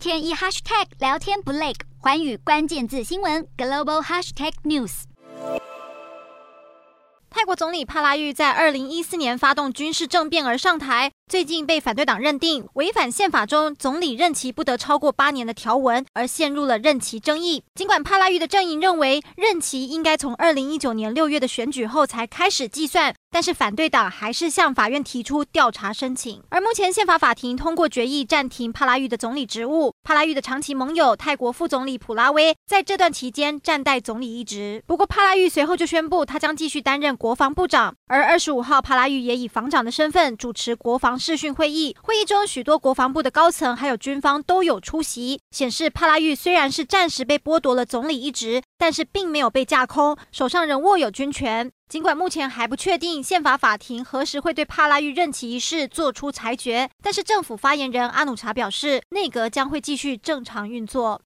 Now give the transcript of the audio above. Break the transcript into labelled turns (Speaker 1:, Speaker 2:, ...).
Speaker 1: 天一 hashtag 聊天不累，环宇关键字新闻 global hashtag news。
Speaker 2: 泰国总理帕拉育在二零一四年发动军事政变而上台，最近被反对党认定违反宪法中总理任期不得超过八年的条文，而陷入了任期争议。尽管帕拉育的阵营认为任期应该从二零一九年六月的选举后才开始计算。但是反对党还是向法院提出调查申请，而目前宪法法庭通过决议暂停帕拉育的总理职务。帕拉育的长期盟友泰国副总理普拉威在这段期间暂代总理一职。不过帕拉育随后就宣布他将继续担任国防部长。而二十五号，帕拉育也以防长的身份主持国防视讯会议，会议中许多国防部的高层还有军方都有出席，显示帕拉育虽然是暂时被剥夺了总理一职，但是并没有被架空，手上仍握有军权。尽管目前还不确定宪法法庭何时会对帕拉育任期一事做出裁决，但是政府发言人阿努查表示，内阁将会继续正常运作。